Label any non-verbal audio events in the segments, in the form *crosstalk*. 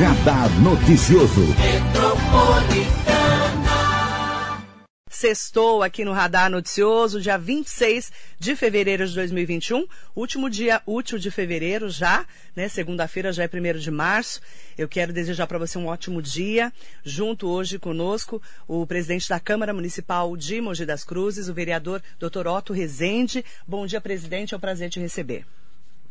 Radar Noticioso. Sextou aqui no Radar Noticioso, dia 26 de fevereiro de 2021, último dia útil de fevereiro já, né? Segunda-feira já é 1 de março. Eu quero desejar para você um ótimo dia. Junto hoje conosco, o presidente da Câmara Municipal de Mogi das Cruzes, o vereador Dr. Otto Rezende. Bom dia, presidente. É um prazer te receber.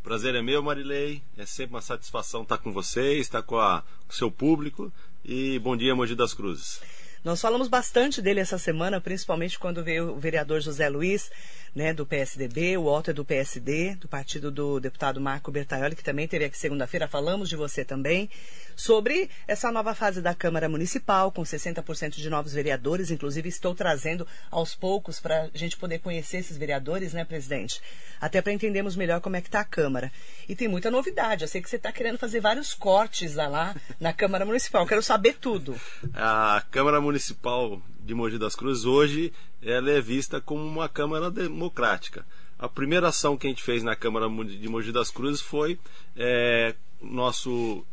Prazer é meu, Marilei. É sempre uma satisfação estar com vocês, estar com, a, com o seu público. E bom dia, Mogi das Cruzes. Nós falamos bastante dele essa semana, principalmente quando veio o vereador José Luiz, né, do PSDB, o Otto é do PSD, do partido do deputado Marco Bertaioli, que também teve aqui segunda-feira, falamos de você também, sobre essa nova fase da Câmara Municipal, com 60% de novos vereadores, inclusive estou trazendo aos poucos para a gente poder conhecer esses vereadores, né, presidente? Até para entendermos melhor como é que está a Câmara. E tem muita novidade, eu sei que você está querendo fazer vários cortes lá na Câmara Municipal, eu quero saber tudo. A Câmara Municipal de Mogi das Cruzes hoje ela é vista como uma Câmara democrática. A primeira ação que a gente fez na Câmara de Mogi das Cruzes foi é, nosso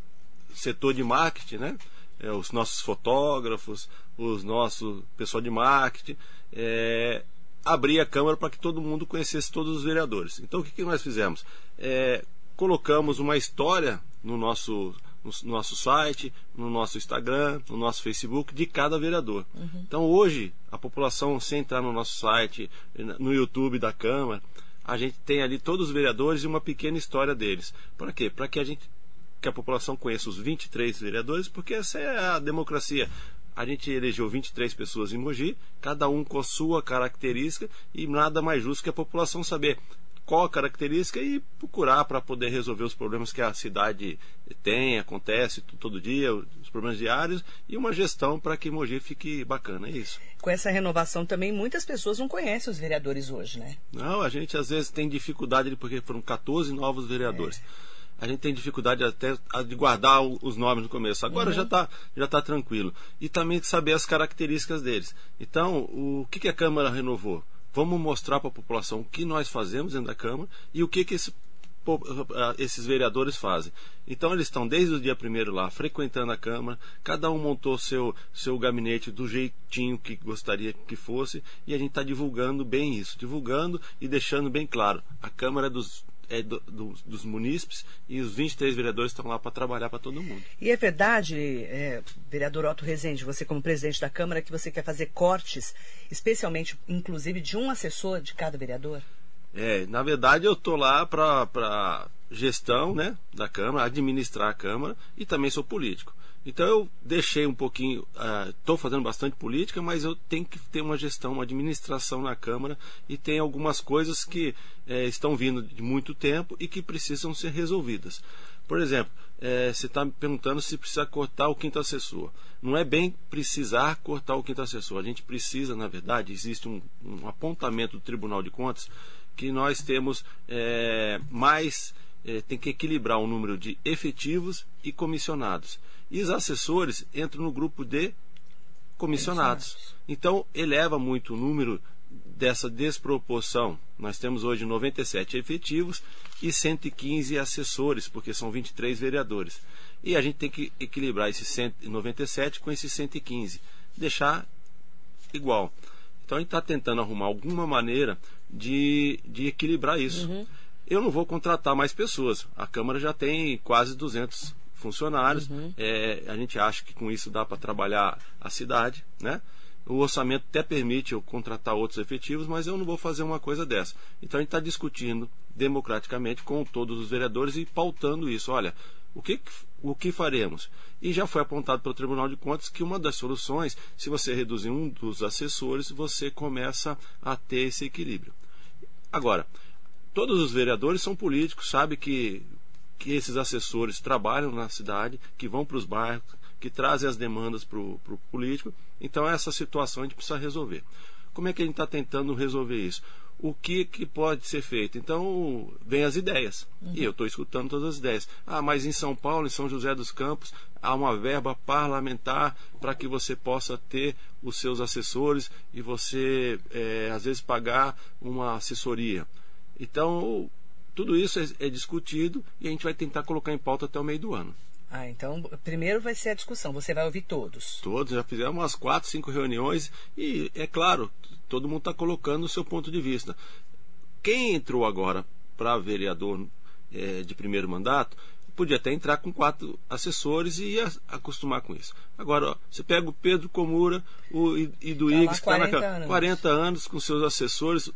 setor de marketing, né? É, os nossos fotógrafos, os nossos pessoal de marketing, é, abrir a Câmara para que todo mundo conhecesse todos os vereadores. Então o que, que nós fizemos? É, colocamos uma história no nosso no nosso site, no nosso Instagram, no nosso Facebook, de cada vereador. Uhum. Então hoje, a população, sem entrar no nosso site, no YouTube da Câmara, a gente tem ali todos os vereadores e uma pequena história deles. Para quê? Para que a gente que a população conheça os 23 vereadores, porque essa é a democracia. A gente elegeu 23 pessoas em Mogi, cada um com a sua característica, e nada mais justo que a população saber qual a característica e procurar para poder resolver os problemas que a cidade tem, acontece todo dia, os problemas diários, e uma gestão para que Mogi fique bacana, é isso. Com essa renovação também, muitas pessoas não conhecem os vereadores hoje, né? Não, a gente às vezes tem dificuldade, porque foram 14 novos vereadores. É a gente tem dificuldade até de guardar os nomes no começo. Agora uhum. já está já tá tranquilo. E também saber as características deles. Então, o que, que a Câmara renovou? Vamos mostrar para a população o que nós fazemos dentro da Câmara e o que, que esse, esses vereadores fazem. Então eles estão desde o dia primeiro lá, frequentando a Câmara, cada um montou seu, seu gabinete do jeitinho que gostaria que fosse, e a gente está divulgando bem isso, divulgando e deixando bem claro. A Câmara é dos é, do, do, dos munícipes e os 23 vereadores estão lá para trabalhar para todo mundo. E é verdade, é, vereador Otto Rezende, você como presidente da Câmara, que você quer fazer cortes, especialmente, inclusive, de um assessor de cada vereador? É, na verdade eu estou lá para gestão né, da Câmara, administrar a Câmara e também sou político. Então eu deixei um pouquinho, estou uh, fazendo bastante política, mas eu tenho que ter uma gestão, uma administração na Câmara e tem algumas coisas que eh, estão vindo de muito tempo e que precisam ser resolvidas. Por exemplo, eh, você está me perguntando se precisa cortar o quinto assessor. Não é bem precisar cortar o quinto assessor. A gente precisa, na verdade, existe um, um apontamento do Tribunal de Contas que nós temos eh, mais, tem que equilibrar o número de efetivos e comissionados. E os assessores entram no grupo de comissionados. Então, eleva muito o número dessa desproporção. Nós temos hoje 97 efetivos e 115 assessores, porque são 23 vereadores. E a gente tem que equilibrar esses 197 com esses 115, deixar igual. Então a gente está tentando arrumar alguma maneira de, de equilibrar isso. Uhum. Eu não vou contratar mais pessoas. A Câmara já tem quase 200 funcionários. Uhum. É, a gente acha que com isso dá para trabalhar a cidade, né? O orçamento até permite eu contratar outros efetivos, mas eu não vou fazer uma coisa dessa. Então a gente está discutindo democraticamente com todos os vereadores e pautando isso. Olha, o que, o que faremos? E já foi apontado pelo Tribunal de Contas que uma das soluções, se você reduzir um dos assessores, você começa a ter esse equilíbrio. Agora, todos os vereadores são políticos, sabe que que esses assessores trabalham na cidade, que vão para os bairros, que trazem as demandas para o político. Então, essa situação a gente precisa resolver. Como é que a gente está tentando resolver isso? O que, que pode ser feito? Então, vem as ideias. Uhum. E eu estou escutando todas as ideias. Ah, mas em São Paulo, em São José dos Campos, há uma verba parlamentar para que você possa ter os seus assessores e você, é, às vezes, pagar uma assessoria. Então, tudo isso é, é, discutido e a gente vai tentar colocar em pauta até o meio do ano. Ah, então primeiro vai ser a discussão, você vai ouvir todos. Todos, já fizemos umas quatro, cinco reuniões e, é claro, todo mundo está colocando o seu ponto de vista. Quem entrou agora para vereador é, de primeiro mandato podia até entrar com quatro assessores e ia acostumar com isso. Agora, ó, você pega o Pedro Comura o Iduígues, tá que está anos. 40 anos com seus assessores,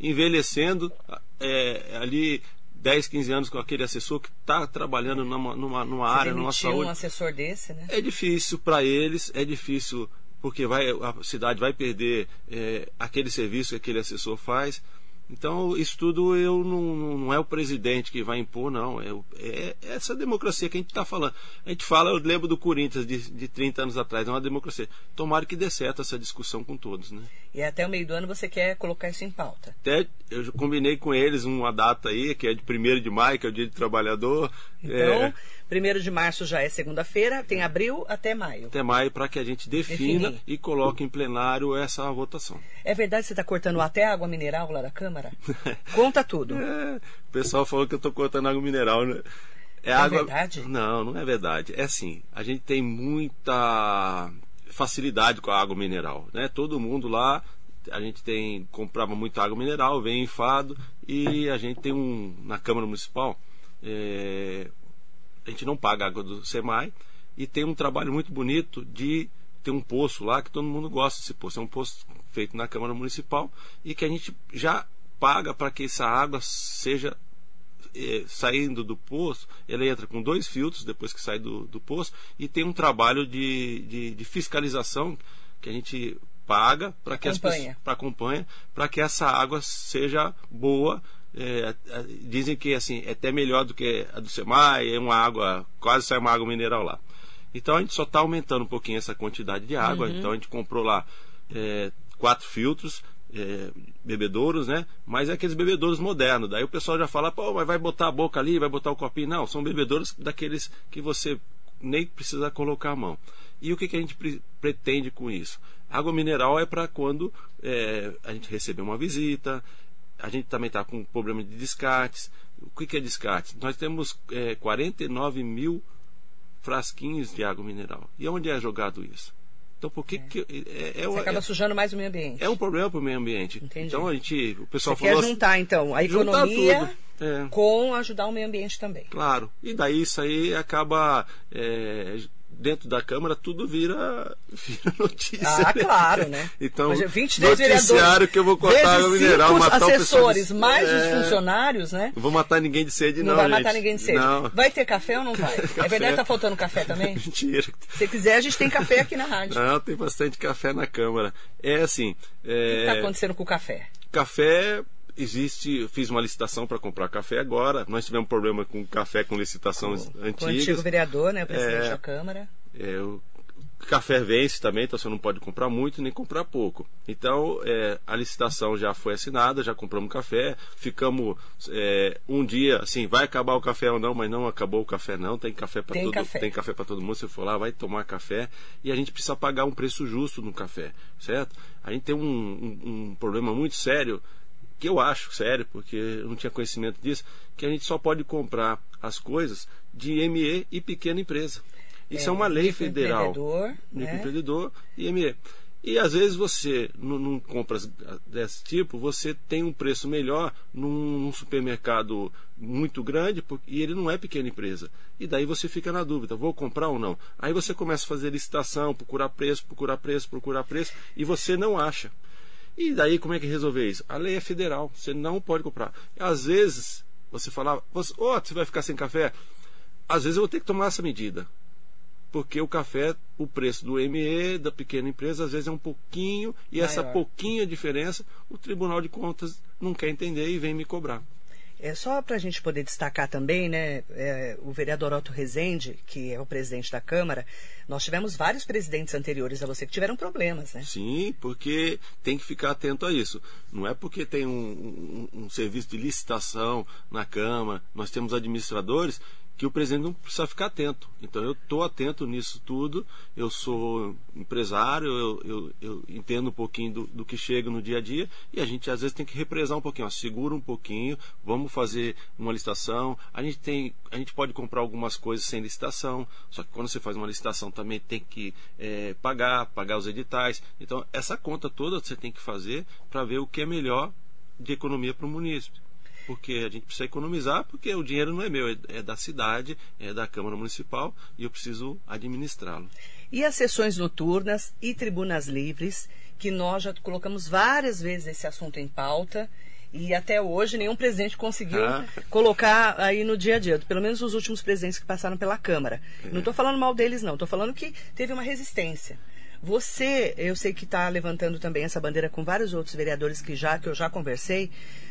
envelhecendo é, ali 10, 15 anos com aquele assessor que está trabalhando numa, numa, numa área, numa saúde. um assessor desse, né? É difícil para eles, é difícil porque vai, a cidade vai perder é, aquele serviço que aquele assessor faz. Então, isso tudo eu não, não é o presidente que vai impor, não. É, é, é essa democracia que a gente está falando. A gente fala, eu lembro do Corinthians de, de 30 anos atrás, é uma democracia. Tomara que dê certo essa discussão com todos. Né? E até o meio do ano você quer colocar isso em pauta? Até eu combinei com eles uma data aí, que é de 1 de maio, que é o Dia do Trabalhador. Então, é... 1 de março já é segunda-feira, tem abril até maio. Até maio, para que a gente defina Definir. e coloque em plenário essa votação. É verdade que você está cortando até água mineral lá da Câmara? *laughs* Conta tudo. É, o pessoal falou que eu estou cortando água mineral, né? É, é água... verdade? Não, não é verdade. É assim, a gente tem muita facilidade com a água mineral, né? Todo mundo lá a gente tem comprava muita água mineral, vem enfado e a gente tem um na Câmara Municipal é, a gente não paga água do SEMAI e tem um trabalho muito bonito de ter um poço lá que todo mundo gosta desse poço. É um poço feito na Câmara Municipal e que a gente já paga para que essa água seja eh, saindo do poço, ela entra com dois filtros depois que sai do, do poço e tem um trabalho de, de, de fiscalização que a gente paga para que acompanha. as pessoas para acompanha para que essa água seja boa é, dizem que assim é até melhor do que a do SEMAI, é uma água, quase sai uma água mineral lá. Então a gente só está aumentando um pouquinho essa quantidade de água. Uhum. Então a gente comprou lá é, quatro filtros, é, bebedouros, né? Mas é aqueles bebedouros modernos. Daí o pessoal já fala, pô, mas vai botar a boca ali, vai botar o copinho. Não, são bebedouros daqueles que você nem precisa colocar a mão. E o que, que a gente pre pretende com isso? Água mineral é para quando é, a gente receber uma visita, a gente também está com problema de descartes. O que, que é descarte? Nós temos é, 49 mil frasquinhos de água mineral. E onde é jogado isso? Então por que é. que é, é, Você acaba sujando mais o meio ambiente? É um problema para o meio ambiente. Entendi. Então a gente, o pessoal Você falou quer juntar então a economia é. com ajudar o meio ambiente também. Claro. E daí isso aí acaba é, dentro da Câmara tudo vira, *laughs* vira notícia. Ah, né? claro, né? Então, Mas 23 noticiário que eu vou cortar água mineral, matar assessores, mais é... os funcionários, né? Não vou matar ninguém de sede, não. Não vai gente. matar ninguém de sede. Não. Vai ter café ou não vai? *laughs* É verdade que tá faltando café também? *laughs* Mentira. Se quiser, a gente tem café aqui na rádio. Não, tem bastante café na Câmara. É assim. É... O que está acontecendo com o café? Café existe, fiz uma licitação para comprar café agora. Nós tivemos um problema com café com licitações com, antigas. Com o antigo vereador, né, o presidente é, da Câmara. É, o café vence também, então você não pode comprar muito nem comprar pouco. Então é, a licitação já foi assinada, já compramos café, ficamos é, um dia assim, vai acabar o café ou não, mas não acabou o café não, tem café para todo, café. tem café para todo mundo. Você for lá, vai tomar café e a gente precisa pagar um preço justo no café, certo? A gente tem um, um, um problema muito sério que eu acho sério, porque eu não tinha conhecimento disso, que a gente só pode comprar as coisas de ME e pequena empresa. Isso é, é uma lei federal. Microempreendedor né? e ME. E às vezes você, num compras desse tipo, você tem um preço melhor num, num, supermercado muito grande e ele não é pequena empresa. E daí você fica na dúvida, vou comprar ou não? Aí você começa a fazer licitação, procurar preço, procurar preço, procurar preço e você não acha. E daí como é que resolver isso? A lei é federal, você não pode comprar. Às vezes você fala, você, oh, você vai ficar sem café? Às vezes eu vou ter que tomar essa medida porque o café, o preço do ME da pequena empresa às vezes é um pouquinho e Maior. essa pouquinha diferença o Tribunal de Contas não quer entender e vem me cobrar. É só para a gente poder destacar também, né, é, o vereador Otto Rezende, que é o presidente da Câmara, nós tivemos vários presidentes anteriores a você que tiveram problemas, né? Sim, porque tem que ficar atento a isso. Não é porque tem um, um, um serviço de licitação na Câmara, nós temos administradores que o presidente não precisa ficar atento. Então eu estou atento nisso tudo, eu sou empresário, eu, eu, eu entendo um pouquinho do, do, que chega no dia a dia e a gente às vezes tem que represar um pouquinho, ó, segura um pouquinho, vamos fazer uma licitação. A gente tem, a gente pode comprar algumas coisas sem licitação, só que quando você faz uma licitação também tem que é, pagar, pagar os editais. Então essa conta toda você tem que fazer para ver o que é melhor de economia para o município porque a gente precisa economizar, porque o dinheiro não é meu, é, é da cidade, é da Câmara Municipal e eu preciso administrá-lo. E as sessões noturnas e tribunas livres, que nós já colocamos várias vezes esse assunto em pauta. E até hoje nenhum presidente conseguiu ah. colocar aí no dia a dia, pelo menos os últimos presidentes que passaram pela Câmara. É. Não estou falando mal deles, não, estou falando que teve uma resistência. Você, eu sei que está levantando também essa bandeira com vários outros vereadores que já que eu já conversei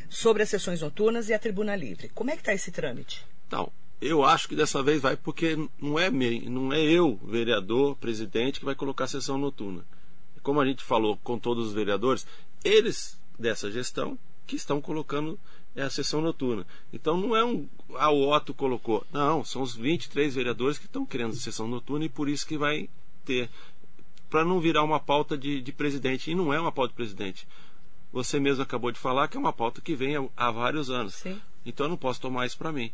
sobre as sessões noturnas e a tribuna livre. Como é que está esse trâmite? Então, eu acho que dessa vez vai porque não é me, não é eu, vereador, presidente, que vai colocar a sessão noturna. Como a gente falou com todos os vereadores, eles dessa gestão que estão colocando a sessão noturna. Então não é um. Ah, o Otto colocou. Não, são os 23 vereadores que estão querendo sessão noturna e por isso que vai ter para não virar uma pauta de, de, presidente. E não é uma pauta de presidente. Você mesmo acabou de falar que é uma pauta que vem há, há vários anos. Sim. Então eu não posso tomar isso para mim.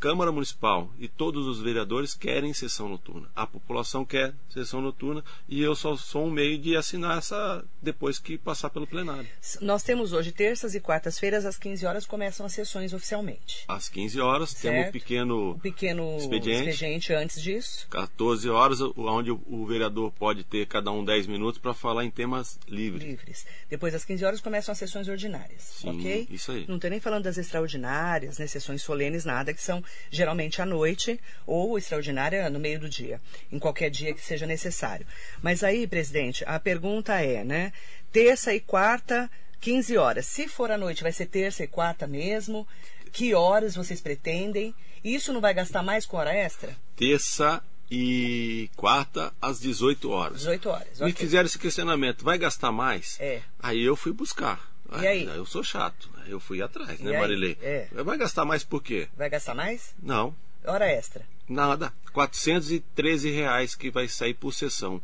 Câmara Municipal e todos os vereadores querem sessão noturna. A população quer sessão noturna e eu só sou um meio de assinar essa depois que passar pelo plenário. Nós temos hoje terças e quartas-feiras às 15 horas começam as sessões oficialmente. Às 15 horas certo. temos um pequeno, um pequeno expediente. expediente antes disso. 14 horas onde o vereador pode ter cada um 10 minutos para falar em temas livres. Livres. Depois às 15 horas começam as sessões ordinárias, Sim, OK? Isso aí. Não estou nem falando das extraordinárias, né, sessões solenes nada que são geralmente à noite ou extraordinária no meio do dia, em qualquer dia que seja necessário. Mas aí, presidente, a pergunta é, né? Terça e quarta, 15 horas. Se for à noite, vai ser terça e quarta mesmo? Que horas vocês pretendem? Isso não vai gastar mais com hora extra? Terça e quarta às 18 horas. 18 horas. Me okay. fizeram esse questionamento, vai gastar mais? É. Aí eu fui buscar. E aí? Eu sou chato, né? eu fui atrás, né, e Marilei? É. Vai gastar mais por quê? Vai gastar mais? Não. Hora extra? Nada. 413 reais que vai sair por sessão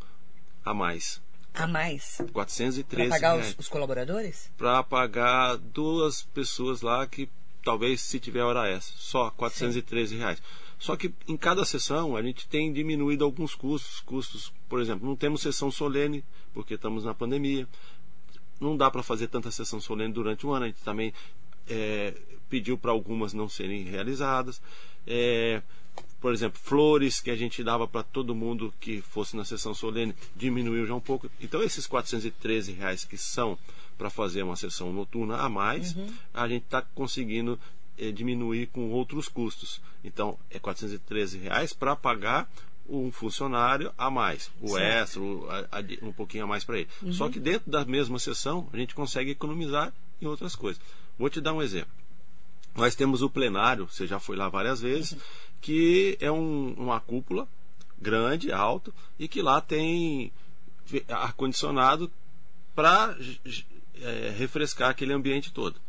a mais. A mais? 413 Para pagar. Os, os colaboradores? Para pagar duas pessoas lá que talvez se tiver hora extra. Só 413 Sim. reais. Só que em cada sessão a gente tem diminuído alguns custos. Custos, por exemplo, não temos sessão solene, porque estamos na pandemia não dá para fazer tanta sessão solene durante o ano. A gente também é, pediu para algumas não serem realizadas. É, por exemplo, flores que a gente dava para todo mundo que fosse na sessão solene diminuiu já um pouco. Então, esses 413 reais que são para fazer uma sessão noturna a mais, uhum. a gente está conseguindo é, diminuir com outros custos. Então, é 413 reais para pagar um funcionário a mais, o certo. extra, o, a, a, um pouquinho a mais para ele. Uhum. Só que dentro da mesma sessão a gente consegue economizar em outras coisas. Vou te dar um exemplo. Nós temos o plenário, você já foi lá várias vezes, uhum. que é um, uma cúpula grande, alto, e que lá tem ar-condicionado para é, refrescar aquele ambiente todo.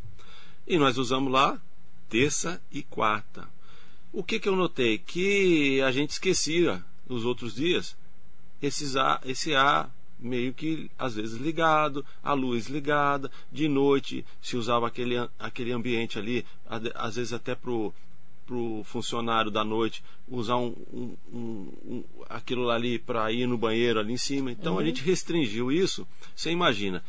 E nós usamos lá terça e quarta. O que, que eu notei? Que a gente esquecia nos outros dias esses ar, esse ar meio que às vezes ligado, a luz ligada, de noite se usava aquele, aquele ambiente ali, às vezes até pro pro funcionário da noite usar um, um, um, um aquilo ali para ir no banheiro ali em cima. Então uhum. a gente restringiu isso. Você imagina,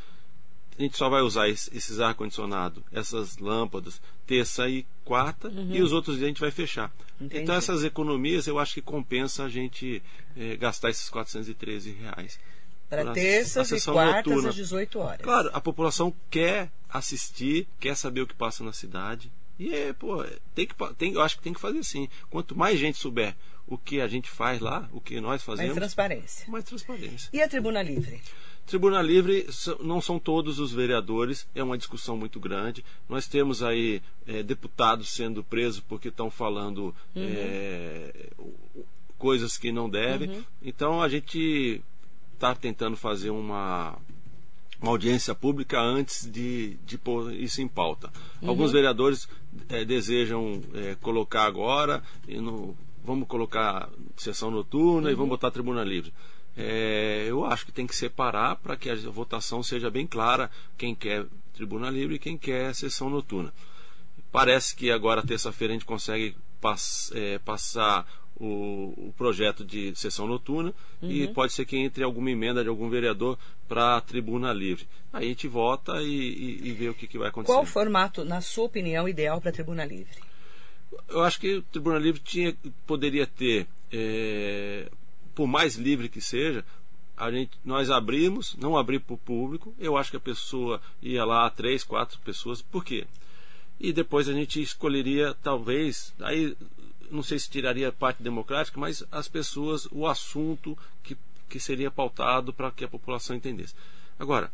a gente só vai usar esses ar-condicionado, essas lâmpadas, terça e quarta, uhum. e os outros dias a gente vai fechar. Entendi. Então essas economias eu acho que compensa a gente eh, gastar esses 413 reais. Para terças e quartas noturna. às 18 horas. Claro, a população quer assistir, quer saber o que passa na cidade. E é, pô, tem que, tem, eu acho que tem que fazer assim. Quanto mais gente souber o que a gente faz lá, o que nós fazemos. Mais transparência. Mais transparência. E a tribuna livre? Tribuna Livre não são todos os vereadores, é uma discussão muito grande. Nós temos aí é, deputados sendo presos porque estão falando uhum. é, coisas que não devem. Uhum. Então a gente está tentando fazer uma, uma audiência pública antes de, de pôr isso em pauta. Uhum. Alguns vereadores é, desejam é, colocar agora, e no, vamos colocar sessão noturna uhum. e vamos botar tribuna livre. É, eu acho que tem que separar para que a votação seja bem clara quem quer tribuna livre e quem quer sessão noturna. Parece que agora, terça-feira, a gente consegue pass, é, passar o, o, projeto de sessão noturna uhum. e pode ser que entre alguma emenda de algum vereador para a tribuna livre. Aí a gente vota e, e, e vê o que, que vai acontecer. Qual o formato, na sua opinião, ideal para a tribuna livre? Eu acho que o tribuna livre tinha, poderia ter é, por mais livre que seja, a gente, nós abrimos, não abrir para o público. Eu acho que a pessoa ia lá, três, quatro pessoas. Por quê? E depois a gente escolheria, talvez, aí não sei se tiraria parte democrática, mas as pessoas, o assunto que, que seria pautado para que a população entendesse. Agora,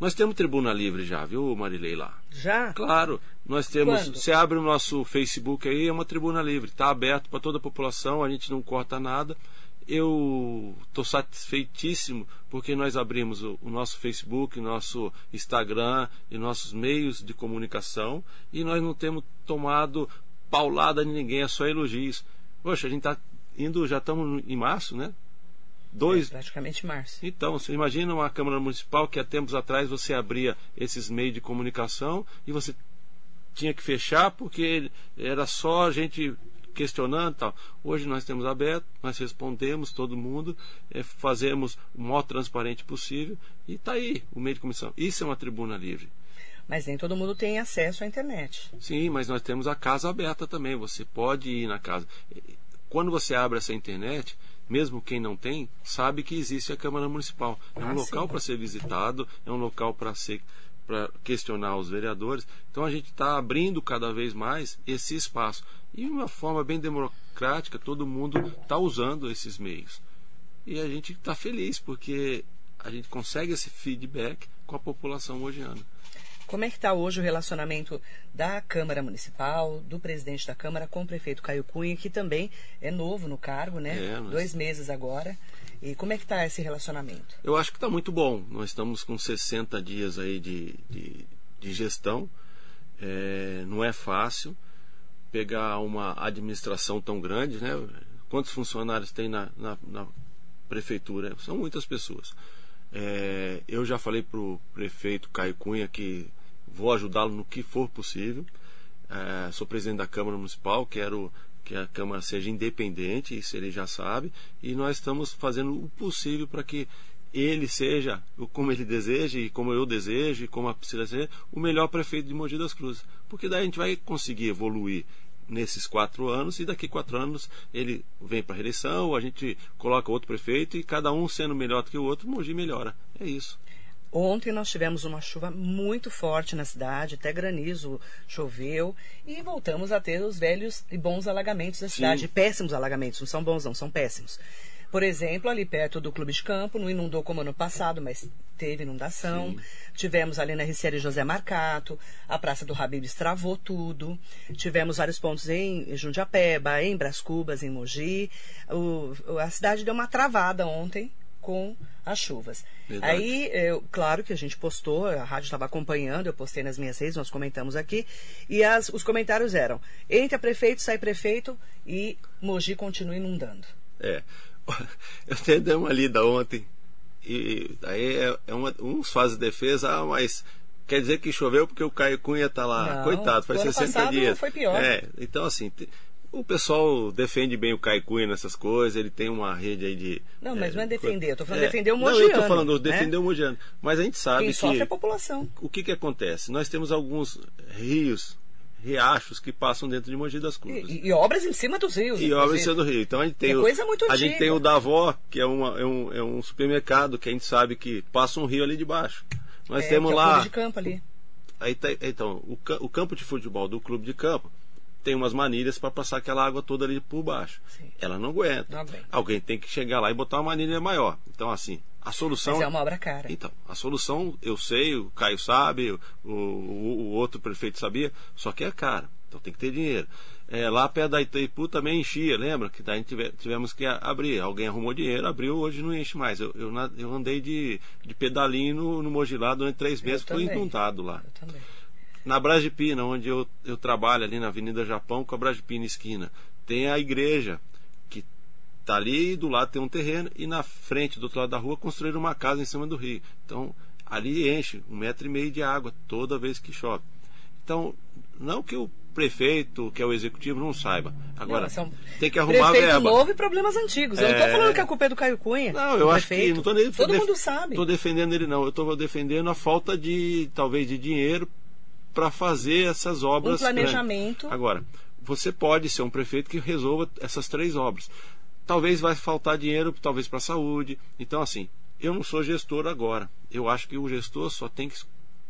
nós temos tribuna livre já, viu, Marilei lá? Já? Claro. Nós temos. Quando? Você abre o nosso Facebook aí, é uma tribuna livre. Está aberto para toda a população, a gente não corta nada eu estou satisfeitíssimo porque nós abrimos o, o, nosso Facebook, nosso Instagram e nossos meios de comunicação e nós não temos tomado paulada de ninguém, é só elogios. Poxa, a gente está indo, já estamos em março, né? Dois... É, praticamente março. Então, você imagina uma Câmara Municipal que há tempos atrás você abria esses meios de comunicação e você tinha que fechar porque era só a gente questionando tal. Hoje nós temos aberto, nós respondemos todo mundo, é, fazemos o maior transparente possível e está aí o meio de comissão. Isso é uma tribuna livre. Mas nem todo mundo tem acesso à internet. Sim, mas nós temos a casa aberta também. Você pode ir na casa. Quando você abre essa internet, mesmo quem não tem, sabe que existe a Câmara Municipal. É um ah, local para ser visitado, é um local para ser para questionar os vereadores. Então a gente está abrindo cada vez mais esse espaço. E de uma forma bem democrática, todo mundo está usando esses meios. E a gente está feliz porque a gente consegue esse feedback com a população hojeana. Como é que está hoje o relacionamento da Câmara Municipal, do presidente da Câmara com o prefeito Caio Cunha, que também é novo no cargo, né? É, mas... Dois meses agora. E como é que está esse relacionamento? Eu acho que está muito bom. Nós estamos com 60 dias aí de, de, de gestão. É, não é fácil pegar uma administração tão grande, né? Quantos funcionários tem na, na, na prefeitura? São muitas pessoas. É, eu já falei para o prefeito Caio Cunha que vou ajudá-lo no que for possível. É, sou presidente da Câmara Municipal, quero que a Câmara seja independente, isso ele já sabe, e nós estamos fazendo o possível para que ele seja, como ele deseja e como eu desejo e como a Priscila deseja, o melhor prefeito de Mogi das Cruzes. Porque daí a gente vai conseguir evoluir nesses quatro anos e daqui quatro anos ele vem para a reeleição, a gente coloca outro prefeito e cada um sendo melhor do que o outro, Mogi melhora. É isso. Ontem nós tivemos uma chuva muito forte na cidade, até granizo choveu, e voltamos a ter os velhos e bons alagamentos da cidade. Sim. Péssimos alagamentos, não são bons, não, são péssimos. Por exemplo, ali perto do Clube de Campo, não inundou como ano passado, mas teve inundação. Sim. Tivemos ali na Ricieri José Marcato, a Praça do Habibs travou tudo. Tivemos vários pontos em Jundiapeba, em Bras Cubas, em Mogi. O, a cidade deu uma travada ontem com as chuvas. Verdade. Aí, eu, claro que a gente postou, a rádio estava acompanhando, eu postei nas minhas redes, nós comentamos aqui, e as, os comentários eram: entra prefeito, sai prefeito e Mogi continua inundando. É. *laughs* Eu até dei uma lida ontem, e aí é, é uma, uns fazem defesa, ah, mas quer dizer que choveu porque o Caio Cunha está lá. Não, Coitado, faz 60 dias. Foi pior. É, então assim, o pessoal defende bem o Caicunha nessas coisas, ele tem uma rede aí de. Não, mas é, não é defender, eu tô falando é, defender o Mogiano. Não, eu tô falando né? defender o Mogiano. Mas a gente sabe Quem que. sofre é a população. O que que acontece? Nós temos alguns rios, riachos que passam dentro de Mogi das Cruzes. E, e, obras em cima dos rios. E obras em cima do rio. Então a gente tem. É o, coisa muito A gente tem o Davó, que é, uma, é, um, é um supermercado que a gente sabe que passa um rio ali de baixo. Nós é, temos é lá. de campo ali. Aí tá, então, o, o campo de futebol do clube de campo tem umas manilhas para passar aquela água toda ali por baixo. Sim. Ela não aguenta. Não Alguém tem que chegar lá e botar uma manilha maior. Então, assim, A solução. Mas é uma obra cara. Então, a solução eu sei, o Caio sabe, o, o, o outro prefeito sabia, só que é cara. Então tem que ter dinheiro. É, lá perto da Itaipu também enchia, lembra? Que daí tivemos que abrir. Alguém arrumou dinheiro, abriu, hoje não enche mais. Eu, eu, eu andei de, de pedalinho no, no Mogilá durante três meses, fui inundado lá. Eu também. Na Brasipina, onde eu, eu trabalho ali na Avenida Japão com a Brasipina esquina, tem a igreja que está ali e do lado tem um terreno e na frente, do outro lado da rua, construíram uma casa em cima do rio. Então, ali enche um metro e meio de água toda vez que chove. Então, não que o prefeito, que é o executivo, não saiba. Agora, não, tem que arrumar prefeito verba. novo e problemas antigos. Eu não estou falando que a culpa é do Caio Cunha. Não, eu acho prefeito. que. Não tô nem, Todo mundo sabe. Estou defendendo ele, não. Eu estou defendendo a falta de, talvez, de dinheiro para fazer essas obras. Um planejamento. Grandes. Agora, você pode ser um prefeito que resolva essas três obras. Talvez vai faltar dinheiro, talvez para a saúde. Então, assim, eu não sou gestor agora. Eu acho que o gestor só tem que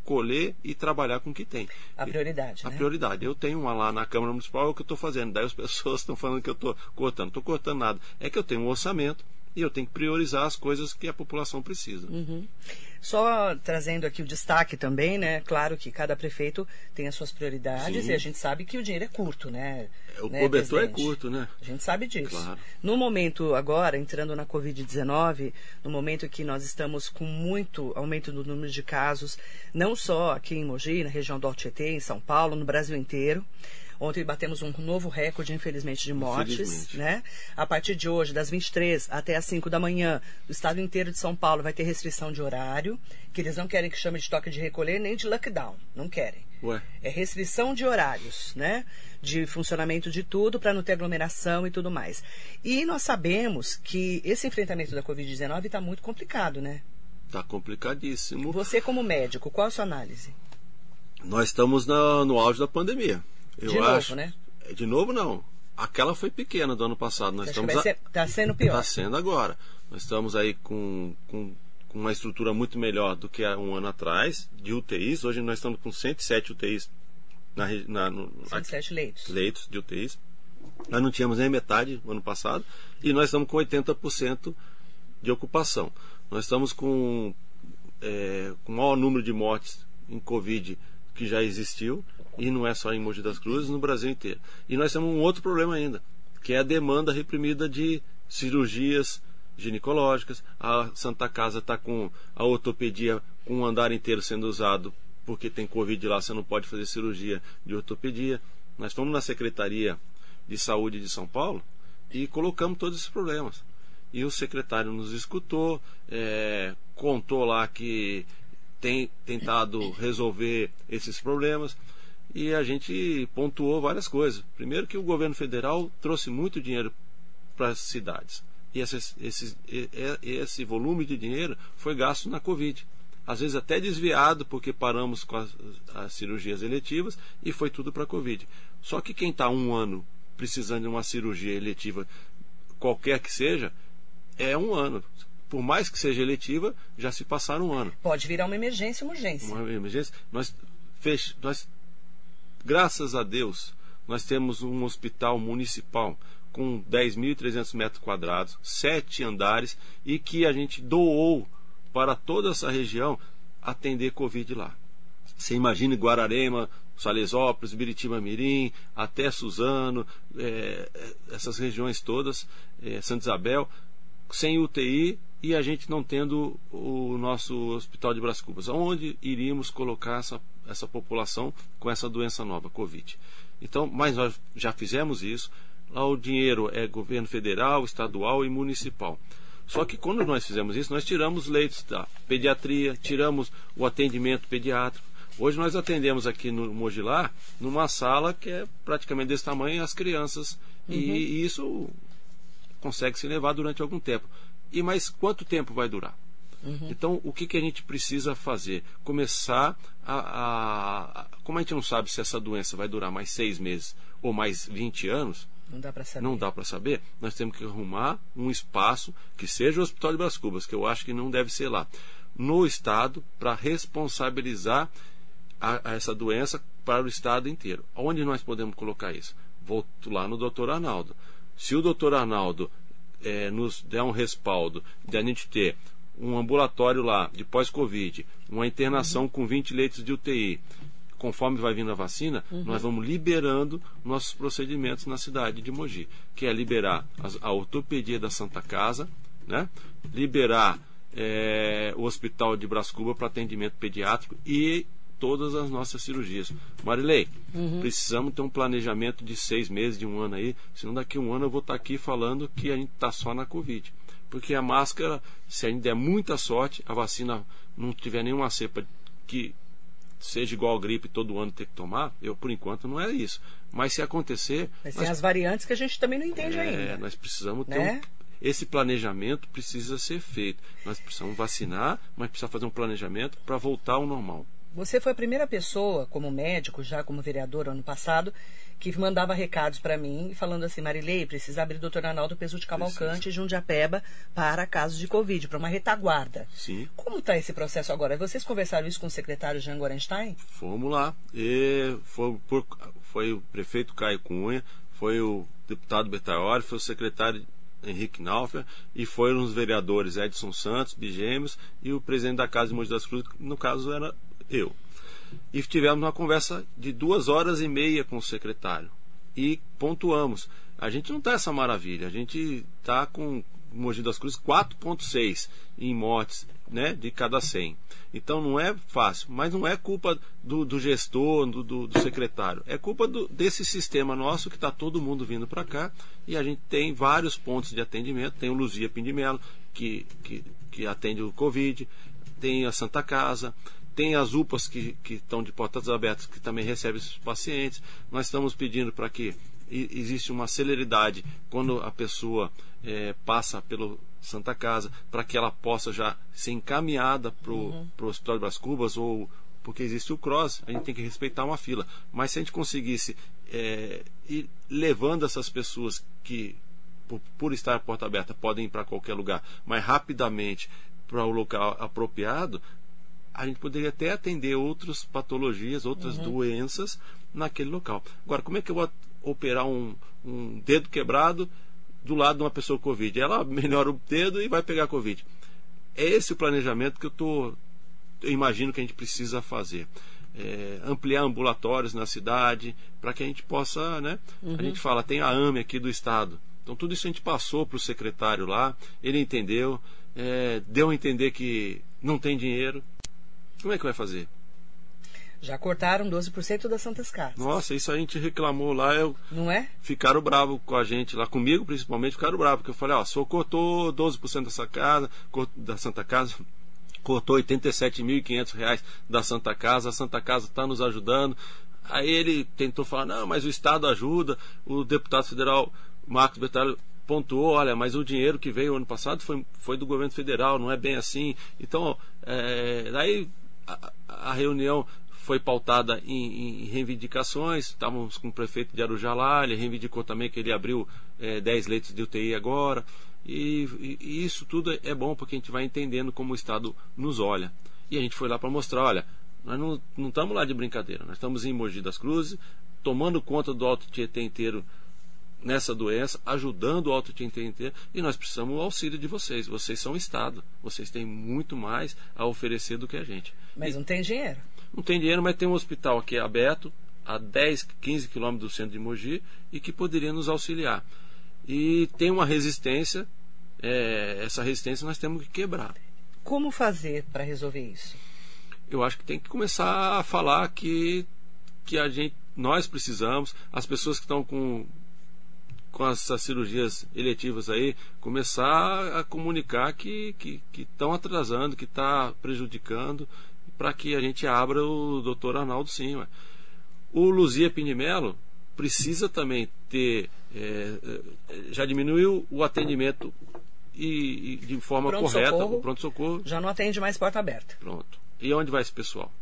colher e trabalhar com o que tem. A prioridade. A né? prioridade. Eu tenho uma lá na Câmara Municipal, é o que eu estou fazendo. Daí as *laughs* pessoas estão falando que eu estou cortando. Não estou cortando nada. É que eu tenho um orçamento e eu tenho que priorizar as coisas que a população precisa. Uhum. Só trazendo aqui o destaque também, né? Claro que cada prefeito tem as suas prioridades Sim. e a gente sabe que o dinheiro é curto, né? O né, cobertor é presidente? curto, né? A gente sabe disso. Claro. No momento agora, entrando na Covid-19, no momento que nós estamos com muito aumento do número de casos, não só aqui em Mogi, na região do Alto Tietê, em São Paulo, no Brasil inteiro. Ontem batemos um novo recorde, infelizmente, de mortes. Infelizmente. Né? A partir de hoje, das 23 até as 5 da manhã, o estado inteiro de São Paulo vai ter restrição de horário, que eles não querem que chame de toque de recolher nem de lockdown. Não querem. Ué. É restrição de horários, né? De funcionamento de tudo para não ter aglomeração e tudo mais. E nós sabemos que esse enfrentamento da Covid-19 está muito complicado, né? Tá complicadíssimo. Você, como médico, qual a sua análise? Nós estamos na- no auge da pandemia. Eu De novo, acho. né? De novo, não. Aquela foi pequena do ano passado. Nós estamos vai a- ser, tá sendo pior. Está sendo agora. Nós estamos aí com, com, com uma estrutura muito melhor do que há um ano atrás, de UTIs. Hoje nós estamos com 107 UTIs na, na, no, 107 leitos. leitos de UTIs. Nós não tínhamos nem metade no ano passado e nós estamos com 80% de ocupação. Nós estamos com, é, com o maior número de mortes em Covid que já existiu e não é só em Mogi das Cruzes, no Brasil inteiro. E nós temos um outro problema ainda, que é a demanda reprimida de cirurgias ginecológicas. A Santa Casa está com a ortopedia com um andar inteiro sendo usado porque tem Covid lá, você não pode fazer cirurgia de ortopedia. Nós fomos na Secretaria de Saúde de São Paulo e colocamos todos esses problemas. E o secretário nos escutou, é, contou lá que tem tentado resolver esses problemas e a gente pontuou várias coisas. Primeiro que o governo federal trouxe muito dinheiro para as cidades. E esse, esse, esse volume de dinheiro foi gasto na Covid. Às vezes até desviado, porque paramos com as, as cirurgias eletivas e foi tudo para a Covid. Só que quem está um ano precisando de uma cirurgia eletiva, qualquer que seja, é um ano. Por mais que seja eletiva, já se passaram um ano. Pode virar uma emergência, uma urgência. Uma emergência. Nós, fech... nós, graças a Deus, nós temos um hospital municipal com 10.300 metros quadrados, sete andares e que a gente doou para toda essa região atender Covid lá. Você imagina Guararema, Salesópolis, Biritiba Mirim, até Suzano, é, essas regiões todas, é, Santa Isabel, sem UTI e a gente não tendo o nosso hospital de Bras Cubas. Onde iríamos colocar essa, essa população com essa doença nova, Covid? Então, mas nós já fizemos isso. Lá o dinheiro é governo federal, estadual e municipal. Só que quando nós fizemos isso, nós tiramos leitos da pediatria, tiramos o atendimento pediátrico. Hoje nós atendemos aqui no Mogilá, numa sala que é praticamente desse tamanho, as crianças. Uhum. E, e isso consegue se levar durante algum tempo. E mais quanto tempo vai durar? Uhum. Então, o que, que a gente precisa fazer? Começar a, a, Como a gente não sabe se essa doença vai durar mais seis meses ou mais 20 anos, não dá para saber. Não dá para saber. Nós temos que arrumar um espaço que seja o Hospital de Bras Cubas, que eu acho que não deve ser lá, no Estado, para responsabilizar a, a essa doença para o Estado inteiro. Onde nós podemos colocar isso? Volto lá no doutor Arnaldo. Se o doutor Arnaldo é, nos der um respaldo de a gente ter um ambulatório lá de pós-Covid, uma internação uhum. com 20 leitos de UTI, conforme vai vindo a vacina, uhum. nós vamos liberando nossos procedimentos na cidade de Mogi, que é liberar a, a ortopedia da Santa Casa, né? liberar é, o Hospital de Brascuba para atendimento pediátrico e todas as nossas cirurgias. Marilei, uhum. precisamos ter um planejamento de seis meses, de um ano aí, senão daqui a um ano eu vou estar tá aqui falando que a gente está só na Covid. Porque a máscara, se a gente der muita sorte, a vacina não tiver nenhuma cepa que seja igual a gripe todo ano ter que tomar, eu por enquanto não é isso. Mas se acontecer. Mas nós, tem as variantes que a gente também não entende é, ainda. Nós precisamos ter né? um, esse planejamento precisa ser feito. Nós precisamos vacinar, mas precisa fazer um planejamento para voltar ao normal. Você foi a primeira pessoa, como médico, já como vereador ano passado, que mandava recados para mim, falando assim, Marilei, precisa abrir doutor Arnaldo Peso de Cavalcante de Jundiapeba para casos de Covid, para uma retaguarda. Sim. Como está esse processo agora? Vocês conversaram isso com o secretário Jean Gorenstein? Fomos lá. E foi, por, foi o prefeito Caio Cunha, foi o deputado Betaioli, foi o secretário Henrique Naufer, e foram os vereadores Edson Santos, Bigêmeos, e o presidente da Casa de Monte das Cruzes, no caso era eu. E tivemos uma conversa de duas horas e meia com o secretário. E pontuamos. A gente não está essa maravilha. A gente está com Mogi das Cruzes 4,6 em mortes né, de cada 100. Então não é fácil, mas não é culpa do, do gestor, do, do, do, secretário. É culpa desse sistema nosso que está todo mundo vindo para cá e a gente tem vários pontos de atendimento. Tem o Luzia Pindimelo, que, que, que atende o Covid, tem a Santa Casa, tem as UPAs que, que estão de portas abertas, que também recebem esses pacientes. Nós estamos pedindo para que existe uma celeridade quando a pessoa é, passa pelo Santa Casa, para que ela possa já ser encaminhada para o uhum. Hospital de Bras Cubas ou porque existe o cross, a gente tem que respeitar uma fila. Mas se a gente conseguisse é, ir levando essas pessoas que, por, por estar a porta aberta, podem ir para qualquer lugar, mas rapidamente para o local apropriado, a gente poderia até atender outras patologias, outras uhum. doenças naquele local. Agora, como é que eu vou operar um, um dedo quebrado do lado de uma pessoa com Covid? Ela *laughs* melhora o dedo e vai pegar Covid. É esse o planejamento que eu, tô, eu imagino que a gente precisa fazer. É, ampliar ambulatórios na cidade, para que a gente possa, né? Uhum. A gente fala, tem a AME aqui do Estado. Então tudo isso a gente passou para o secretário lá, ele entendeu, é, deu a entender que não tem dinheiro, como é que vai fazer? Já cortaram 12% das Santas Casas. Nossa, isso a gente reclamou lá. Eu... Não é? Ficaram bravos com a gente, lá comigo principalmente, ficaram bravos. Porque eu falei, ó, só cortou 12% dessa casa, da Santa Casa, cortou R$ 87.500 da Santa Casa, a Santa Casa está nos ajudando. Aí ele tentou falar, não, mas o Estado ajuda, o deputado federal Marcos Bertalho pontuou, olha, mas o dinheiro que veio ano passado foi, foi do governo federal, não é bem assim. Então, é, daí a, reunião foi pautada em, em, reivindicações. Estávamos com o prefeito de Arujá lá, ele reivindicou também que ele abriu é, 10 leitos de UTI agora. E, e, e, isso tudo é bom porque a gente vai entendendo como o Estado nos olha. E a gente foi lá para mostrar: olha, nós não estamos lá de brincadeira, nós estamos em Mogi das Cruzes, tomando conta do Alto Tietê inteiro nessa doença, ajudando o Alto Tietê inteiro, e nós precisamos do auxílio de vocês. Vocês são o Estado, vocês têm muito mais a oferecer do que a gente. Mas e, não tem dinheiro. Não tem dinheiro, mas tem um hospital aqui aberto, a 10, 15 quilômetros do centro de Mogi, e que poderia nos auxiliar. E tem uma resistência, é, essa resistência nós temos que quebrar. Como fazer para resolver isso? Eu acho que tem que começar a falar que, que a gente, nós precisamos, as pessoas que estão com com essas cirurgias eletivas aí, começar a comunicar que estão atrasando, que está prejudicando, para que a gente abra o doutor Arnaldo sim. Ué. O Luzia Pinimelo precisa também ter. É, é já diminuiu o atendimento e, e de forma pronto correta, socorro, o pronto-socorro. Já não atende mais porta aberta. Pronto. E onde vai esse pessoal?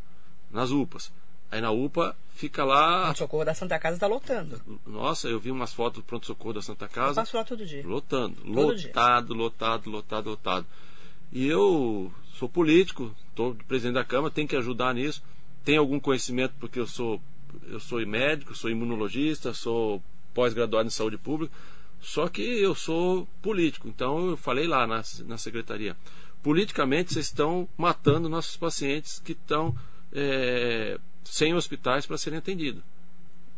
Nas UPAs. Aí na UPA fica lá. O pronto-socorro da Santa Casa está lotando. Nossa, eu vi umas fotos do pronto-socorro da Santa Casa. Eu passo lá todo dia. Lotando. Todo lotado, dia. lotado, lotado, lotado. E eu sou político, estou presidente da Câmara, tenho que ajudar nisso. Tenho algum conhecimento porque eu sou, eu sou médico, sou imunologista, sou pós-graduado em saúde pública. Só que eu sou político, então eu falei lá na, na secretaria. politicamente vocês estão matando nossos pacientes que estão é, sem hospitais para serem atendidos.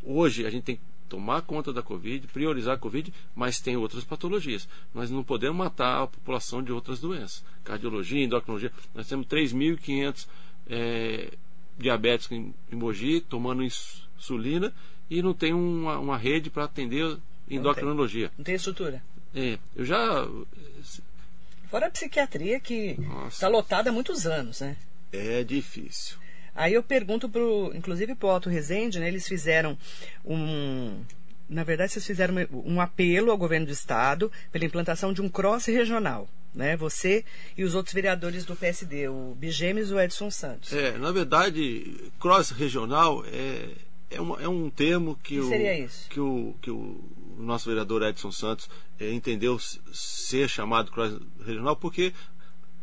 Hoje a gente tem que tomar conta da Covid, priorizar a Covid, mas tem outras patologias. Nós não podemos matar a população de outras doenças. Cardiologia, endocrinologia. Nós temos 3.500 é, diabéticos em, em Mogi tomando insulina e não tem uma, uma rede para atender endocrinologia. Não tem, não tem estrutura. É, eu já. Fora a psiquiatria que está lotada há muitos anos, né? É difícil. Aí eu pergunto pro, inclusive pro Otto Rezende, né? Eles fizeram um, na verdade, vocês fizeram um apelo ao governo do estado pela implantação de um cross regional. Né? Você e os outros vereadores do PSD, o Bigemes e o Edson Santos. É, na verdade, cross regional é, é, uma, é um termo que, que o, que o que o nosso vereador Edson Santos é, entendeu ser chamado cross regional porque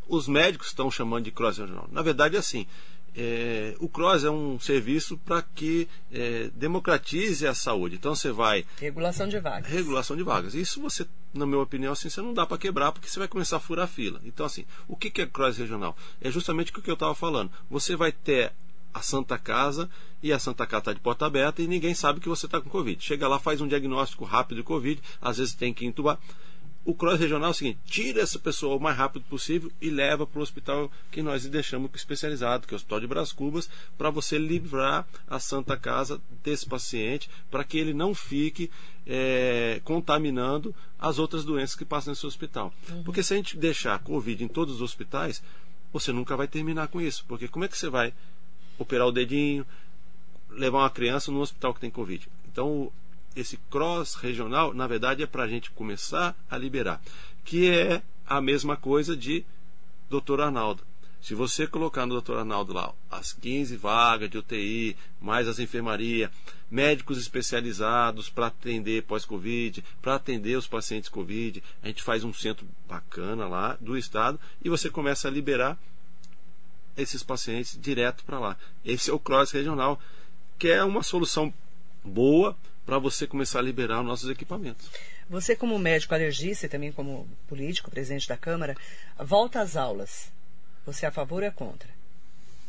os médicos estão chamando de cross regional. Na verdade, é assim. É, o CROSS é um serviço para que é, democratize a saúde. Então você vai. Regulação de vagas. Regulação de vagas. Isso você, na minha opinião, assim, você não dá para quebrar porque você vai começar a furar a fila. Então, assim, o que, que é CROSS regional? É justamente o que eu estava falando. Você vai ter a Santa Casa e a Santa Casa está de porta aberta e ninguém sabe que você está com Covid. Chega lá, faz um diagnóstico rápido de Covid, às vezes tem que entubar o cross regional é o seguinte: tira essa pessoa o mais rápido possível e leva para o hospital que nós deixamos especializado, que é o Hospital de Bras Cubas, para você livrar a Santa Casa desse paciente, para que ele não fique é, contaminando as outras doenças que passam nesse hospital. Uhum. Porque se a gente deixar Covid em todos os hospitais, você nunca vai terminar com isso. Porque como é que você vai operar o dedinho, levar uma criança no hospital que tem Covid? Então, esse cross regional, na verdade, é para a gente começar a liberar, que é a mesma coisa de Dr. Arnaldo. Se você colocar no Dr. Arnaldo lá as 15 vagas de UTI, mais as enfermaria, médicos especializados para atender pós-Covid, para atender os pacientes Covid, a gente faz um centro bacana lá do estado e você começa a liberar esses pacientes direto para lá. Esse é o cross regional, que é uma solução boa para você começar a liberar os nossos equipamentos. Você, como médico alergista e também como político, presidente da Câmara, volta às aulas. Você é a favor ou é contra?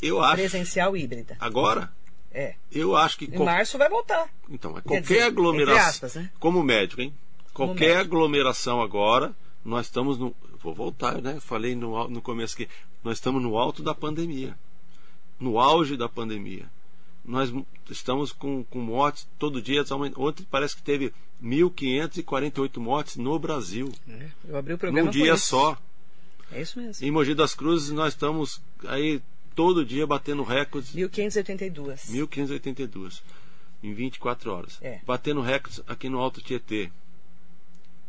Eu acho. Presencial híbrida. Agora? É. Eu acho que. Em março vai voltar. Então, qualquer dizer, aglomeração. Aspas, né? Como médico, hein? Qualquer médico. aglomeração agora, nós estamos no. Vou voltar, né? Falei no, no começo que nós estamos no alto da pandemia. No auge da pandemia nós estamos com, com mortes todo dia. Ontem parece que teve 1.548 mortes no Brasil. É, eu abri o programa Num dia só. É isso mesmo. Em Mogi das Cruzes nós estamos aí todo dia batendo recordes. 1.582. 1.582. Em 24 horas. É. Batendo recordes aqui no Alto Tietê.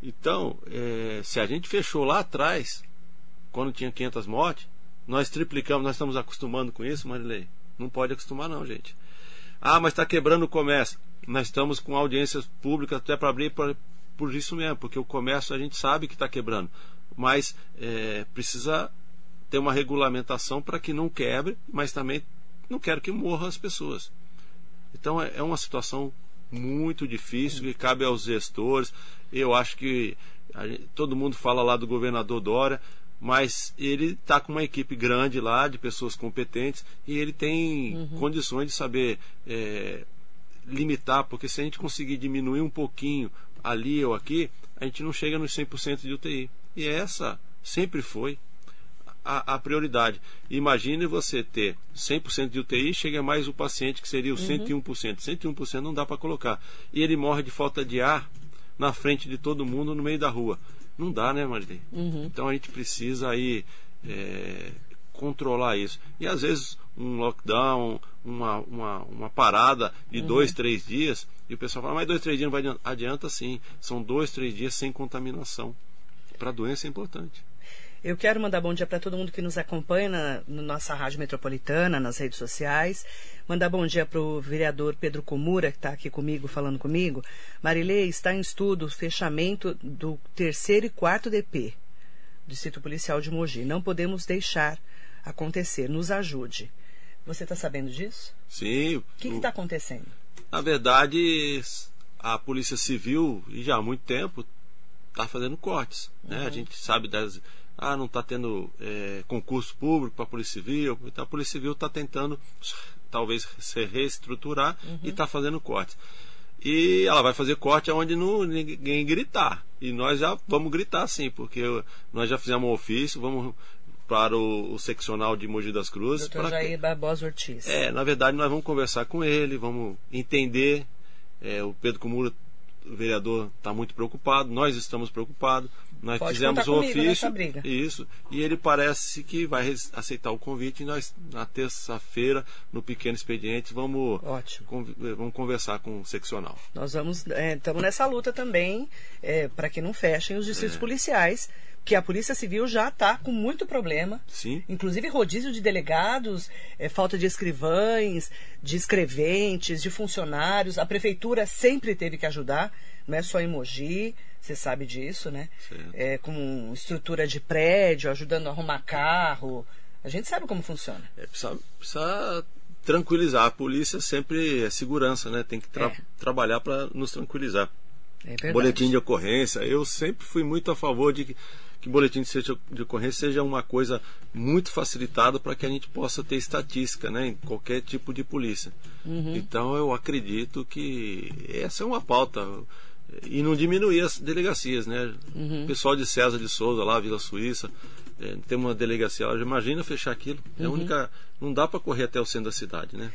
Então, é, se a gente fechou lá atrás, quando tinha 500 mortes, nós triplicamos, nós estamos acostumando com isso, Marilei? Não pode acostumar não, gente. Ah, mas está quebrando o comércio. Nós estamos com audiências públicas até para abrir pra, por isso mesmo, porque o comércio a gente sabe que está quebrando. Mas é, precisa ter uma regulamentação para que não quebre, mas também não quero que morram as pessoas. Então é, é uma situação muito difícil que cabe aos gestores. Eu acho que gente, todo mundo fala lá do governador Dória, mas ele está com uma equipe grande lá, de pessoas competentes, e ele tem uhum. condições de saber é, limitar, porque se a gente conseguir diminuir um pouquinho ali ou aqui, a gente não chega nos 100% de UTI. E essa sempre foi a, a, prioridade. Imagine você ter 100% de UTI, chega mais o paciente que seria o uhum. 101%. 101% não dá para colocar. E ele morre de falta de ar na frente de todo mundo no meio da rua. Não dá, né, Marilei? Uhum. Então a gente precisa aí é, controlar isso. E às vezes um lockdown, uma, uma, uma parada de uhum. dois, três dias, e o pessoal fala, mas dois, três dias não vai adianta. Adianta sim. São dois, três dias sem contaminação. Para a doença é importante. Eu quero mandar bom dia para todo mundo que nos acompanha na, na, nossa rádio metropolitana, nas redes sociais. Mandar bom dia para o vereador Pedro Comura, que está aqui comigo, falando comigo. Marilei, está em estudo o fechamento do terceiro e quarto DP, Distrito Policial de Mogi. Não podemos deixar acontecer. Nos ajude. Você está sabendo disso? Sim. O que está acontecendo? Na verdade, a Polícia Civil, e já há muito tempo, está fazendo cortes. Né? A uhum. gente sabe das ah, não está tendo é, concurso público para a Polícia Civil, então a Polícia Civil está tentando talvez se reestruturar uhum. e está fazendo cortes. E ela vai fazer corte onde não, ninguém gritar. E nós já vamos gritar sim, porque nós já fizemos um ofício, vamos para o, o seccional de Mogi das Cruzes. Doutor Jair Barbosa Ortiz. É, na verdade nós vamos conversar com ele, vamos entender. É, o Pedro Comura, o vereador, está muito preocupado, nós estamos preocupados. Nós Pode fizemos o ofício. Briga. Isso. E ele parece que vai aceitar o convite e nós, na terça-feira, no pequeno expediente, vamos, Ótimo. vamos conversar com o seccional. Nós vamos. Estamos é, nessa luta também, é, para que não fechem os distritos é. policiais que a Polícia Civil já está com muito problema. Sim. Inclusive rodízio de delegados, é, falta de escrivães, de escreventes, de funcionários. A prefeitura sempre teve que ajudar, não é só em Mogi, você sabe disso, né? É, com estrutura de prédio, ajudando a arrumar carro. A gente sabe como funciona. É, precisa, precisa tranquilizar. A polícia sempre é segurança, né? Tem que tra é. trabalhar para nos tranquilizar. É boletim de ocorrência. Eu sempre fui muito a favor de que boletim de ocorrência seja uma coisa muito facilitada para que a gente possa ter estatística né, em qualquer tipo de polícia. Uhum. Então eu acredito que essa é uma pauta. E não diminuir as delegacias, né? Uhum. O pessoal de César de Souza lá, Vila Suíça, é, tem uma delegacia lá, imagina fechar aquilo. É a uhum. única. Não dá para correr até o centro da cidade, né?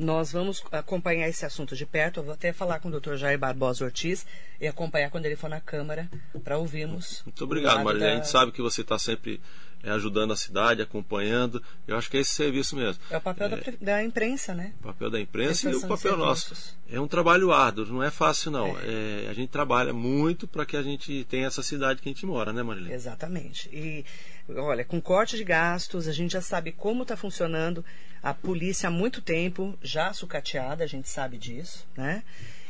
Nós vamos acompanhar esse assunto de perto. Eu vou até falar com o Dr. Jair Barbosa Ortiz e acompanhar quando ele for na Câmara para ouvirmos. Muito obrigado, Marília. Da... A gente sabe que você está sempre é, ajudando a cidade, acompanhando. Eu acho que é esse serviço mesmo. É o papel é, da, da, imprensa, né? O papel da imprensa e o papel nosso. É um trabalho árduo, não é fácil não. É. É, a gente trabalha muito para que a gente tenha essa cidade que a gente mora, né, Marília? Exatamente. E olha, com corte de gastos, a gente já sabe como está funcionando a polícia há muito tempo, já sucateada, a gente sabe disso, né?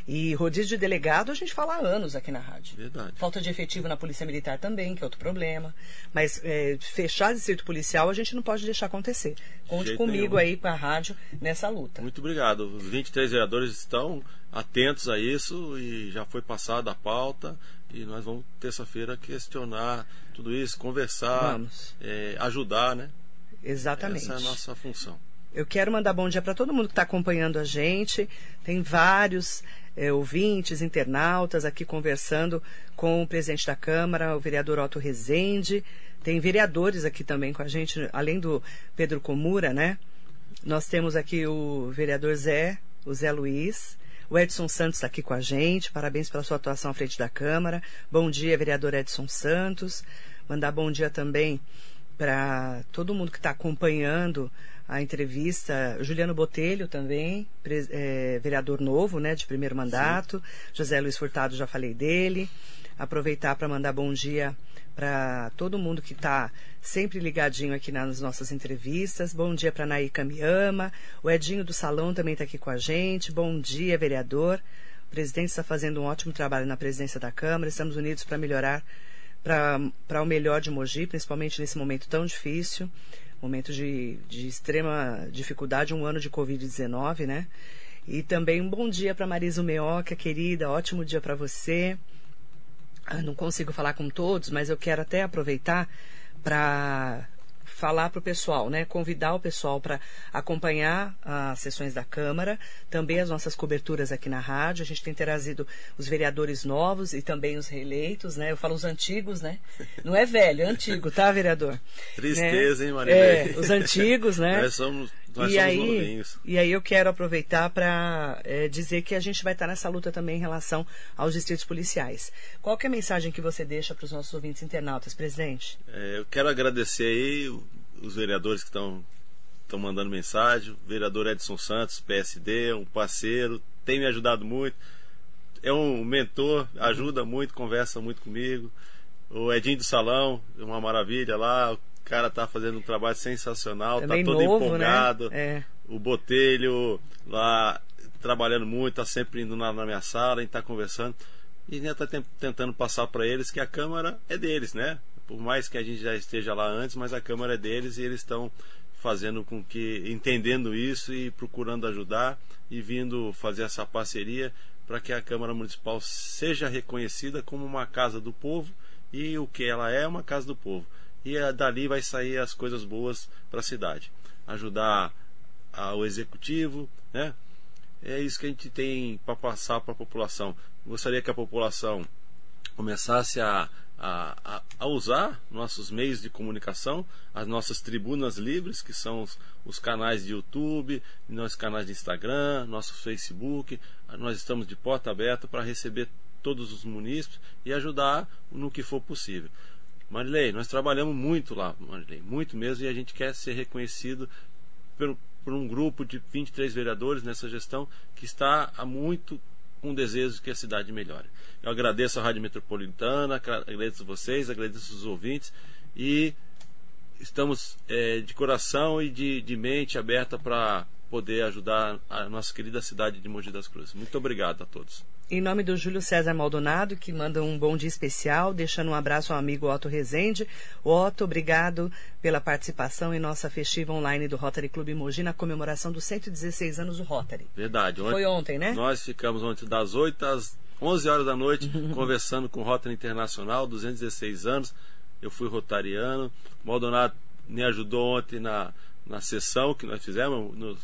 E rodízio de delegado a gente fala há anos aqui na rádio. Verdade. Falta de efetivo na Polícia Militar também, que é outro problema. Mas é, fechar distrito policial a gente não pode deixar acontecer. Conte comigo nenhum. aí com a rádio nessa luta. Muito obrigado. Os 23 vereadores estão atentos a isso e já foi passada a pauta. E nós vamos terça-feira questionar tudo isso, conversar, é, ajudar, né? Exatamente. Essa é a nossa função. Eu quero mandar bom dia para todo mundo que está acompanhando a gente. Tem vários é, ouvintes, internautas aqui conversando com o presidente da Câmara, o vereador Otto Rezende. Tem vereadores aqui também com a gente, além do Pedro Comura, né? Nós temos aqui o vereador Zé, o Zé Luiz. O Edson Santos está aqui com a gente. Parabéns pela sua atuação à frente da Câmara. Bom dia, vereador Edson Santos. Mandar bom dia também para todo mundo que está acompanhando a entrevista. Juliano Botelho também, é, vereador novo, né, de primeiro mandato. Sim. José Luiz Furtado, já falei dele. Aproveitar para mandar bom dia para todo mundo que está sempre ligadinho aqui nas nossas entrevistas. Bom dia para Naíca Miama. O Edinho do Salão também está aqui com a gente. Bom dia, vereador. O presidente está fazendo um ótimo trabalho na presidência da Câmara. Estamos unidos para melhorar para o melhor de Mogi, principalmente nesse momento tão difícil momento de, de extrema dificuldade, um ano de Covid-19, né? E também um bom dia para Marisa Meoca, querida, ótimo dia para você. Eu não consigo falar com todos, mas eu quero até aproveitar para falar para o pessoal, né? Convidar o pessoal para acompanhar as sessões da Câmara, também as nossas coberturas aqui na rádio. A gente tem trazido os vereadores novos e também os reeleitos, né? Eu falo os antigos, né? *laughs* Não é velho, é antigo, tá, vereador? Tristeza, né? hein, Maria? É, os antigos, né? Nós somos nós e aí, e aí eu quero aproveitar para é, dizer que a gente vai estar nessa luta também em relação aos distritos policiais. Qual que é a mensagem que você deixa para os nossos ouvintes internautas, presidente? É, eu quero agradecer aí os vereadores que estão estão mandando mensagem. O vereador Edson Santos, PSD, um parceiro, tem me ajudado muito. É um mentor, ajuda muito, conversa muito comigo. O Edinho do Salão, uma maravilha lá cara tá fazendo um trabalho sensacional, Também tá todo novo, né? empolgado. Né? É. O Botelho lá trabalhando muito, tá sempre indo na, na minha sala, a gente tá conversando. E ainda tá tentando passar para eles que a Câmara é deles, né? Por mais que a gente já esteja lá antes, mas a Câmara é deles e eles estão fazendo com que, entendendo isso e procurando ajudar e vindo fazer essa parceria para que a Câmara Municipal seja reconhecida como uma casa do povo e o que ela é, uma casa do povo. E uh, dali vai sair as coisas boas para a cidade. Ajudar uh, o executivo, né? É isso que a gente tem para passar para a população. Gostaria que a população começasse a, a, a, usar nossos meios de comunicação, as nossas tribunas livres, que são os, os, canais de YouTube, nossos canais de Instagram, nosso Facebook. Nós estamos de porta aberta para receber todos os munícipes e ajudar no que for possível. Marilei, nós trabalhamos muito lá, Marilei, muito mesmo, e a gente quer ser reconhecido por, por um grupo de 23 vereadores nessa gestão que está há muito com desejo que a cidade melhore. Eu agradeço a Rádio Metropolitana, agradeço vocês, agradeço os ouvintes e estamos é, de coração e de, de mente aberta para poder ajudar a nossa querida cidade de Mogi das Cruzes. Muito obrigado a todos. Em nome do Júlio César Maldonado, que manda um bom dia especial, deixando um abraço ao amigo Otto Rezende. Otto, obrigado pela participação em nossa festiva online do Rotary Clube Mogi na comemoração dos 116 anos do Rotary. Verdade. Foi ontem, né? Nós ficamos ontem das 8 às 11 horas da noite *laughs* conversando com o Rotary Internacional, 216 anos. Eu fui rotariano. Maldonado me ajudou ontem na, na sessão que nós fizemos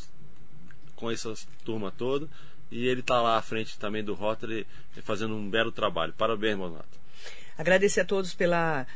com essa turma toda e ele está lá à frente também do Rotary fazendo um belo trabalho. Parabéns, Monato. Agradecer a todos pela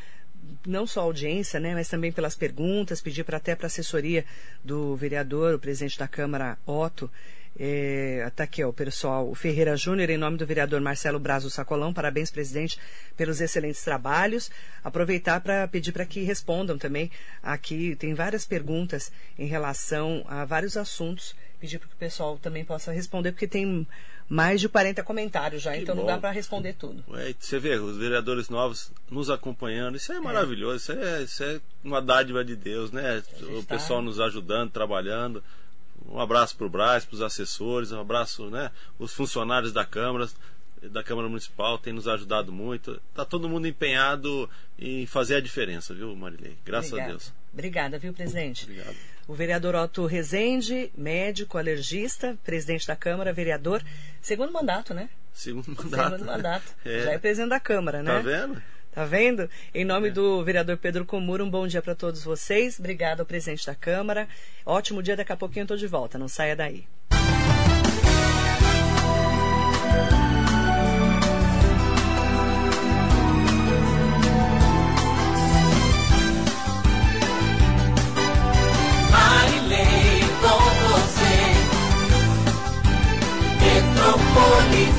não só audiência, né, mas também pelas perguntas, pedir para até para a assessoria do vereador, o presidente da Câmara, Otto, é, tá aqui, ó, o pessoal, o Ferreira Júnior, em nome do vereador Marcelo Brazo Sacolão, parabéns, presidente, pelos excelentes trabalhos. Aproveitar para pedir para que respondam também. Aqui tem várias perguntas em relação a vários assuntos pedir para que o pessoal também possa responder, porque tem mais de 40 comentários já, que então bom. não dá para responder tudo. É, você vê, os vereadores novos nos acompanhando, isso é, é. maravilhoso, isso é, isso é uma dádiva de Deus, né? O tá... pessoal nos ajudando, trabalhando. Um abraço para o Braz, para os assessores, um abraço, né? Os funcionários da Câmara, da Câmara Municipal têm nos ajudado muito. Está todo mundo empenhado em fazer a diferença, viu, Marilei? Graças Obrigada. a Deus. Obrigada, viu, presidente? Obrigado. O vereador Otto Rezende, médico, alergista, presidente da Câmara, vereador. Segundo mandato, né? Segundo mandato. Segundo mandato. É. Já é presidente da Câmara, né? Tá vendo? Tá vendo? Em nome é. do vereador Pedro Comura, um bom dia para todos vocês. Obrigado ao presidente da Câmara. Ótimo dia, daqui a pouquinho eu tô de volta. Não saia daí. por.